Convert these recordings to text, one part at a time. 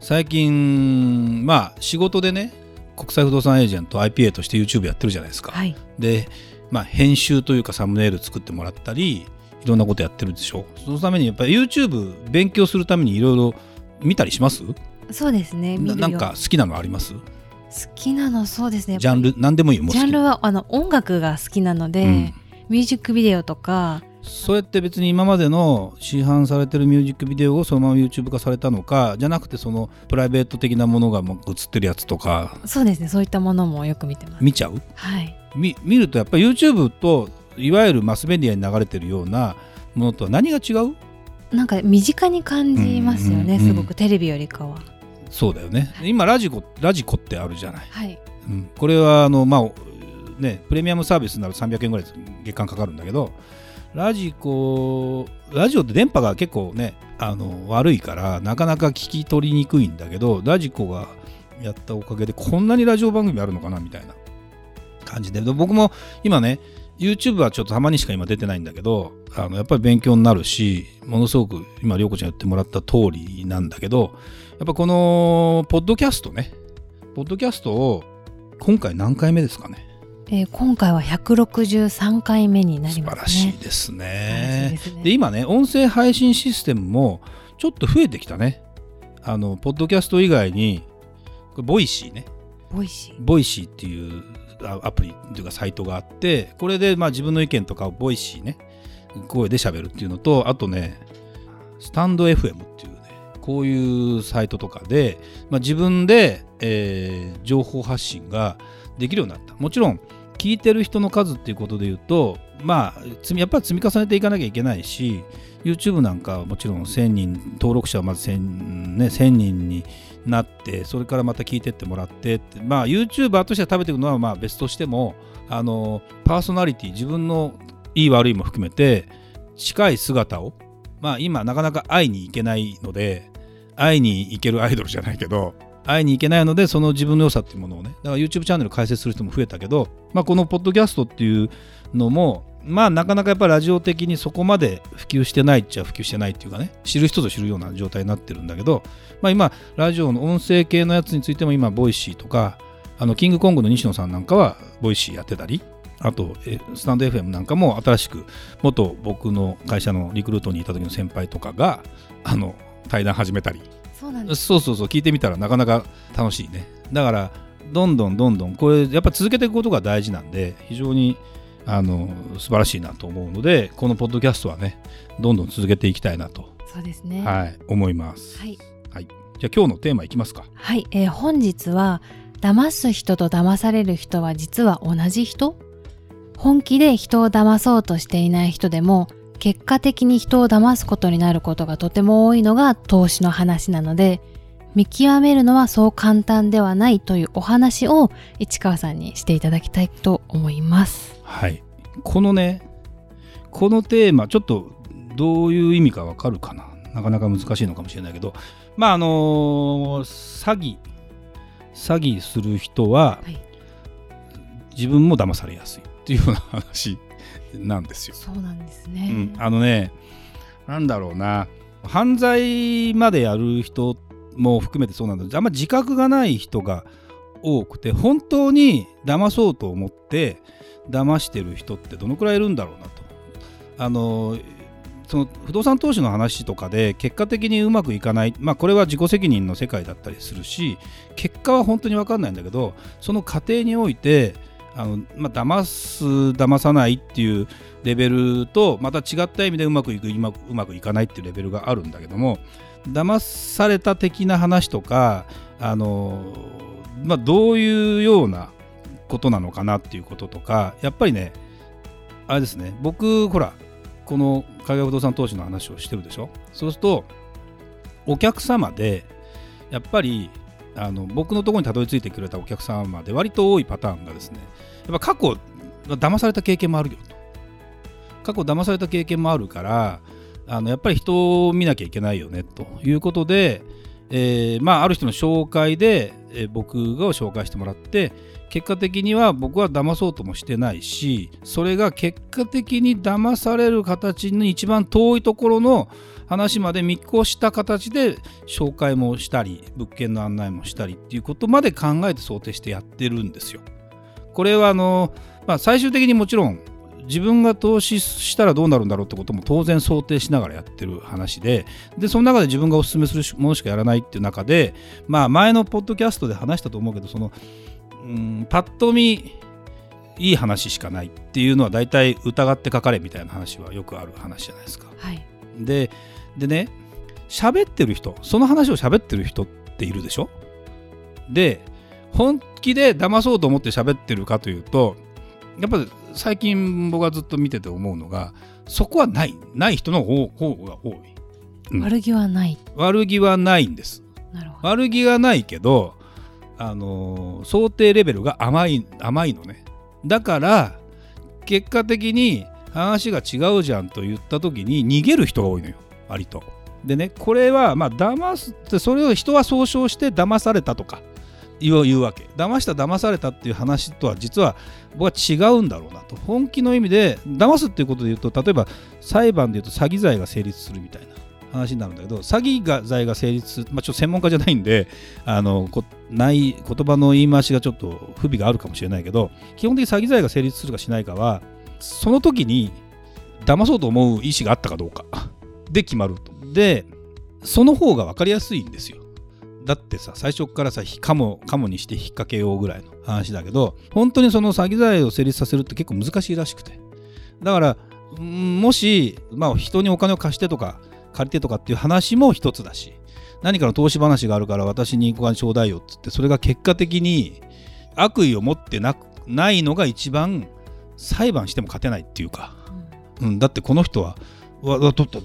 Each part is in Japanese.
最近まあ仕事でね国際不動産エージェント IPA として YouTube やってるじゃないですか、はい。で、まあ、編集というかサムネイル作ってもらったりいろんなことやってるでしょ。そのためにやっぱり YouTube 勉強するためにいろいろ見たりします？そうですねななんか好きなのあります？好きなのそうですねジャンル何でもいいジャンルはあの音楽が好きなので、うん。ミュージックビデオとかそうやって別に今までの市販されてるミュージックビデオをそのまま YouTube 化されたのかじゃなくてそのプライベート的なものがもう映ってるやつとか。そうですね。そういったものもよく見てます。見ちゃう？はい。み見るとやっぱり YouTube といわゆるマスメディアに流れてるようなものとは何が違う？なんか身近に感じますよね、うんうんうん。すごく。テレビよりかは。そうだよね。今ラジコラジコってあるじゃない、はい。うん、これはあのまあねプレミアムサービスになると300円ぐらい月間かかるんだけどラジコラジオって電波が結構ねあの悪いからなかなか聞き取りにくいんだけどラジコがやったおかげでこんなにラジオ番組あるのかなみたいな感じで。僕も今ね YouTube はちょっとたまにしか今出てないんだけどあのやっぱり勉強になるしものすごく今涼子ちゃん言ってもらった通りなんだけどやっぱこのポッドキャストねポッドキャストを今回何回目ですかねえー今回は163回目になりますね。晴らしいです素晴らしいねですね。で今ね音声配信システムもちょっと増えてきたね。あのポッドキャスト以外にこれ Voicy ね。 Voicy。Voicy っていうあアプリというかサイトがあってこれでまあ自分の意見とかを Voicy ね声で喋るっていうのとあとねスタンド FM っていうねこういうサイトとかで、まあ、自分で、えー情報発信ができるようになった。もちろん聞いてる人の数っていうことで言うとまあやっぱり積み重ねていかなきゃいけないし YouTube なんかはもちろん1000人登録者はまず 1000,、ね、1000人になってそれからまた聞いてってもらってまあ YouTuber としては食べていくのはまあ別としてもあのパーソナリティ自分のいい悪いも含めて近い姿をまあ今なかなか会いに行けないので会いに行けるアイドルじゃないけど会いに行けないのでその自分の良さっていうものをねだから YouTube チャンネル開設する人も増えたけど、まあ、このポッドキャストっていうのもまあなかなかやっぱりラジオ的にそこまで普及してないっちゃ普及してないっていうかね知る人ぞ知るような状態になってるんだけど、まあ、今ラジオの音声系のやつについても今 Voicy とかあのキングコングの西野さんなんかは Voicy やってたりあとスタンド FM なんかも新しく元僕の会社のリクルートにいた時の先輩とかがあの対談始めたりそうなんです。そうそうそう聞いてみたらなかなか楽しいね。だからどんどんどんどんこれやっぱ続けていくことが大事なんで非常にあの素晴らしいなと思うのでこのポッドキャストはねどんどん続けていきたいなと、そうですね。はい、思います、はい、はい、じゃあ今日のテーマいきますか。はいえー本日は騙す人と騙される人は実は同じ人？本気で人を騙そうとしていない人でも結果的に人を騙すことになることがとても多いのが投資の話なので見極めるのはそう簡単ではないというお話を市川さんにしていただきたいと思います。はい。このねこのテーマちょっとどういう意味かわかるかな。なかなか難しいのかもしれないけど。まああの詐欺詐欺する人ははい。自分も騙されやすいっていうような話なんですよ。そうなんですうね。ん、あのねなんだろうな犯罪までやる人も含めてそうなんだけどあんま自覚がない人が多くて本当に騙そうと思って騙してる人ってどのくらいいるんだろうなと。あのその不動産投資の話とかで結果的にうまくいかない、まあ、これは自己責任の世界だったりするし結果は本当に分かんないんだけどその過程においてあの、まあ、騙す騙さないっていうレベルとまた違った意味でうまくいくうまくうまくいかないっていうレベルがあるんだけども騙された的な話とかあの、まあ、どういうようなことなのかなっていうこととかやっぱりねあれですね僕ほらこの海外不動産投資の話をしてるでしょ？そうするとお客様でやっぱりあの僕のところにたどり着いてくれたお客様で割と多いパターンがですねやっぱ過去騙された経験もあるよと。過去騙された経験もあるからあのやっぱり人を見なきゃいけないよねということで、えー、まあ、ある人の紹介で、えー、僕が紹介してもらって結果的には僕は騙そうともしてないしそれが結果的に騙される形に一番遠いところの話まで見越した形で紹介もしたり物件の案内もしたりっていうことまで考えて想定してやってるんですよ。これはあの、まあ、最終的にもちろん自分が投資したらどうなるんだろうってことも当然想定しながらやってる話ででその中で自分がお勧めするものしかやらないっていう中で、まあ、前のポッドキャストで話したと思うけどその、うん、パッと見いい話しかないっていうのは大体疑ってかかれみたいな話はよくある話じゃないですか。はい、ででね喋ってる人その話を喋ってる人っているでしょ？で本気で騙そうと思って喋ってるかというとやっぱり最近僕がずっと見てて思うのがそこはないない人の方が多い、うん、悪気はない。悪気はないんです。悪気がないけどあのー、想定レベルが甘い甘いのね。だから結果的に話が違うじゃんと言った時に逃げる人が多いのよ。割と。でねこれはまあ騙すってそれを人は総称して騙されたとか言う言うわけ騙した騙されたっていう話とは実は僕は違うんだろうなと本気の意味で騙すっていうことで言うと例えば裁判で言うと詐欺罪が成立するみたいな話になるんだけど詐欺が罪が成立、まあ、ちょっと専門家じゃないんであのこない言葉の言い回しがちょっと不備があるかもしれないけど基本的に詐欺罪が成立するかしないかはその時に騙そうと思う意思があったかどうかで決まると。で、その方が分かりやすいんですよ。だってさ、最初からさ、カモ、カモにして引っ掛けようぐらいの話だけど、本当にその詐欺罪を成立させるって結構難しいらしくて。だから、もし、まあ、人にお金を貸してとか、借りてとかっていう話も一つだし、何かの投資話があるから私にお金ちょうだいよっつって、それが結果的に悪意を持ってなくないのが一番裁判しても勝てないっていうか、うん、だってこの人は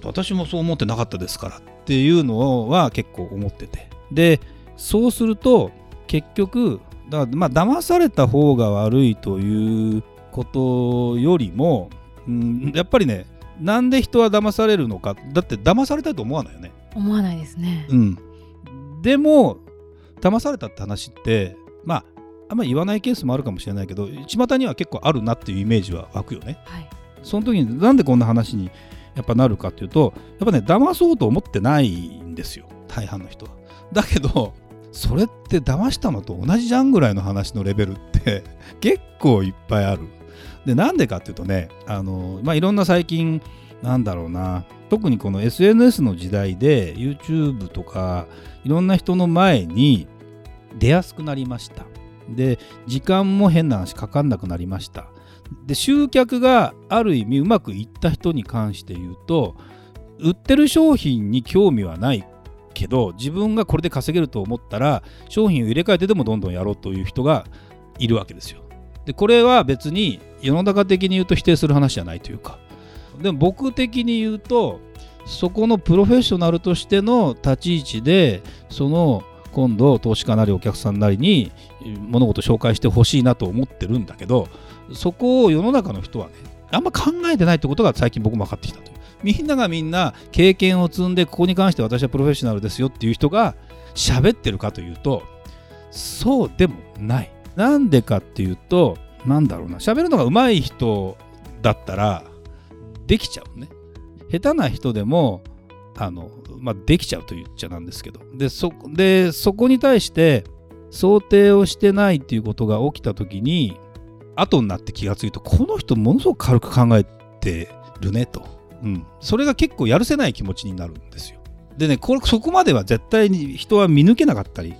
私もそう思ってなかったですからっていうのは結構思っててでそうすると結局だまあ騙された方が悪いということよりも、うん、やっぱりねなんで人は騙されるのかだって騙されたいと思わないよね。思わないですね。うん。でも騙されたって話ってまああんまり言わないケースもあるかもしれないけど巷には結構あるなっていうイメージは湧くよね、はい、その時になんでこんな話にやっぱなるかっていうとやっぱね騙そうと思ってないんですよ大半の人は。だけどそれって騙したのと同じじゃんぐらいの話のレベルって 結構いっぱいある。でなんでかっていうとねあの、まあ、いろんな最近なんだろうな特にこの SNS の時代で YouTube とかいろんな人の前に出やすくなりました。で時間も変な話かかんなくなりました。で集客がある意味うまくいった人に関して言うと売ってる商品に興味はないけど自分がこれで稼げると思ったら商品を入れ替えてでもどんどんやろうという人がいるわけですよ。でこれは別に世の中的に言うと否定する話じゃないというかでも僕的に言うとそこのプロフェッショナルとしての立ち位置でその今度投資家なりお客さんなりに物事紹介してほしいなと思ってるんだけどそこを世の中の人はねあんま考えてないってことが最近僕も分かってきたというみんながみんな経験を積んでここに関して私はプロフェッショナルですよっていう人が喋ってるかというとそうでもない。なんでかっていうとなんだろうな。喋るのが上手い人だったらできちゃうね。下手な人でもあの、まあ、できちゃうと言っちゃなんですけど。でそでそこに対して想定をしてないっていうことが起きた時に後になって気がついとこの人ものすごく軽く考えてるねと、うん、それが結構やるせない気持ちになるんですよ。でねこれそこまでは絶対に人は見抜けなかったり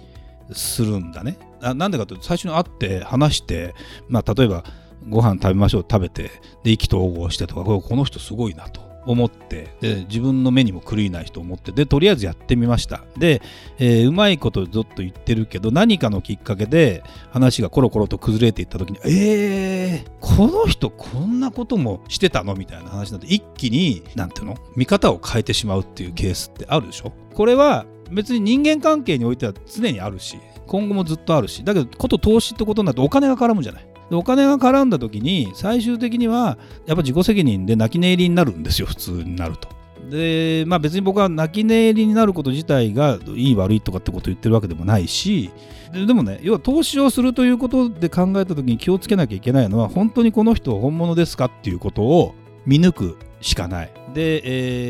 するんだね。なんでかというと最初に会って話して、まあ、例えばご飯食べましょう食べてで意気投合してとかこの人すごいなと。思ってで自分の目にも狂いないと思ってでとりあえずやってみました。で、えー、うまいことずっと言ってるけど何かのきっかけで話がコロコロと崩れていった時にえー、この人こんなこともしてたの？みたいな話になって一気に何ていうの？見方を変えてしまうっていうケースってあるでしょ？これは別に人間関係においては常にあるし今後もずっとあるしだけどこと投資ってことになるとお金が絡むじゃない。でお金が絡んだ時に最終的にはやっぱ自己責任で泣き寝入りになるんですよ普通になると。でまあ別に僕は泣き寝入りになること自体がいい悪いとかってことを言ってるわけでもないしででもね要は投資をするということで考えた時に気をつけなきゃいけないのは本当にこの人は本物ですかっていうことを見抜くしかない。で、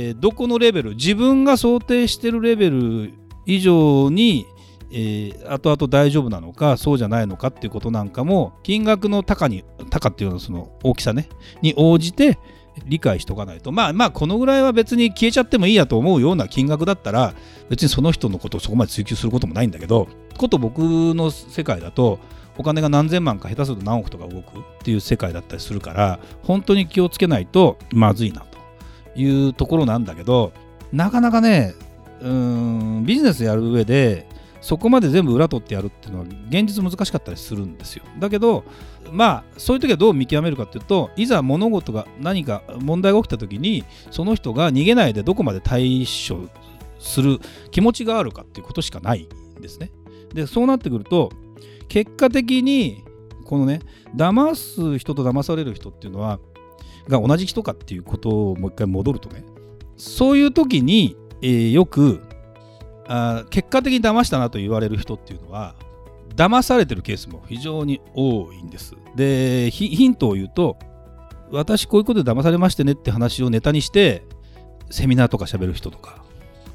えー、どこのレベル自分が想定してるレベル以上にえー、後々大丈夫なのかそうじゃないのかっていうことなんかも金額の高に高っていうのはその大きさねに応じて理解しておかないと。まあまあこのぐらいは別に消えちゃってもいいやと思うような金額だったら別にその人のことをそこまで追求することもないんだけどこと僕の世界だとお金が何千万か下手すると何億とか動くっていう世界だったりするから本当に気をつけないとまずいなというところなんだけどなかなかねうんビジネスやる上でそこまで全部裏取ってやるっていうのは現実難しかったりするんですよ。だけどまあそういう時はどう見極めるかっていうといざ物事が何か問題が起きた時にその人が逃げないでどこまで対処する気持ちがあるかっていうことしかないんですね。でそうなってくると結果的にこのね騙す人と騙される人っていうのはが同じ人かっていうことをもう一回戻るとねそういう時に、えー、よくあ結果的に騙したなと言われる人っていうのは騙されてるケースも非常に多いんです。でヒントを言うと私こういうことで騙されましてねって話をネタにしてセミナーとか喋る人とか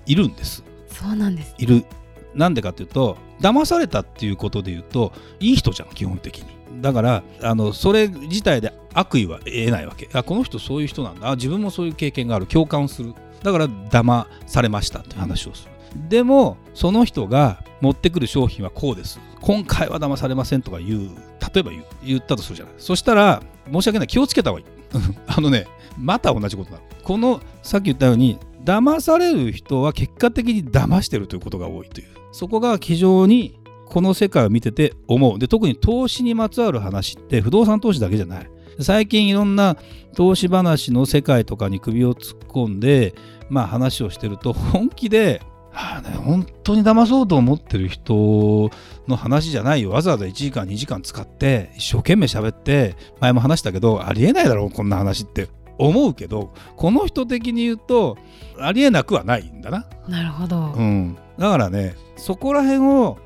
いるんです。そうなんです、いる。なんでかっていうと騙されたっていうことで言うといい人じゃん基本的に。だからあのそれ自体で悪意は得ないわけあこの人そういう人なんだあ自分もそういう経験がある共感するだから騙されましたって話をするでもその人が持ってくる商品はこうです。今回は騙されませんとか言う。例えば言ったとするじゃない。そしたら申し訳ない。気をつけた方がいい。あのねまた同じことなのこのさっき言ったように騙される人は結果的に騙してるということが多いという。そこが非常にこの世界を見てて思う。で特に投資にまつわる話って不動産投資だけじゃない。最近いろんな投資話の世界とかに首を突っ込んでまあ話をしてると本気であね、本当に騙そうと思ってる人の話じゃないよ。わざわざ1時間、2時間使って、一生懸命喋って、前も話したけど、ありえないだろう、こんな話って思うけど、この人的に言うと、ありえなくはないんだな。なるほど。うん。だからね、そこら辺を、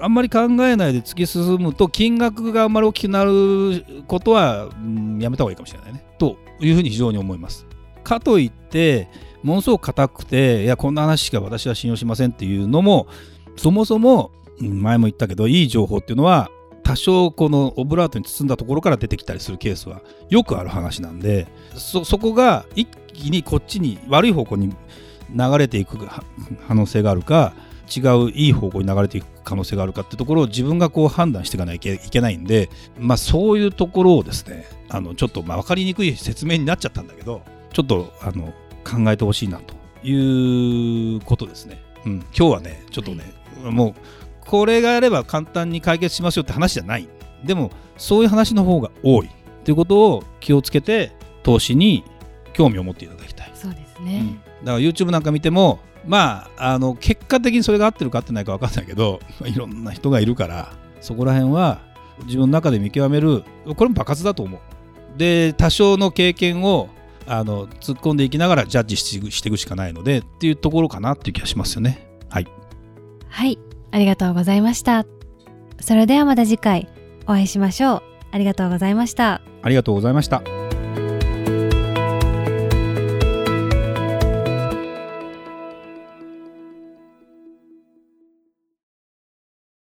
あんまり考えないで突き進むと金額があんまり大きくなることは、うん、やめた方がいいかもしれないね。というふうに非常に思います。かといってものすごく硬くていやこんな話しか私は信用しませんっていうのもそもそも前も言ったけどいい情報っていうのは多少このオブラートに包んだところから出てきたりするケースはよくある話なんでそこが一気にこっちに悪い方向に流れていく可能性があるか違ういい方向に流れていく可能性があるかってところを自分がこう判断していかないといけないんで、まあ、そういうところをですねあのちょっとま分かりにくい説明になっちゃったんだけどちょっとあの考えてほしいなということですね。うん、今日はね、ちょっとね、はい、もうこれがやれば簡単に解決しますよって話じゃない。でも、そういう話の方が多いということを気をつけて、投資に興味を持っていただきたい。そうですね。うん、だから YouTube なんか見ても、まあ、あの結果的にそれが合ってるか合ってないか分かんないけど、いろんな人がいるから、そこら辺は自分の中で見極める、これも爆発だと思う。で、多少の経験をあの突っ込んでいきながらジャッジしていくしかないのでっていうところかなっていう気がしますよね。はい。はい、ありがとうございました。それではまた次回お会いしましょう。ありがとうございました。ありがとうございました。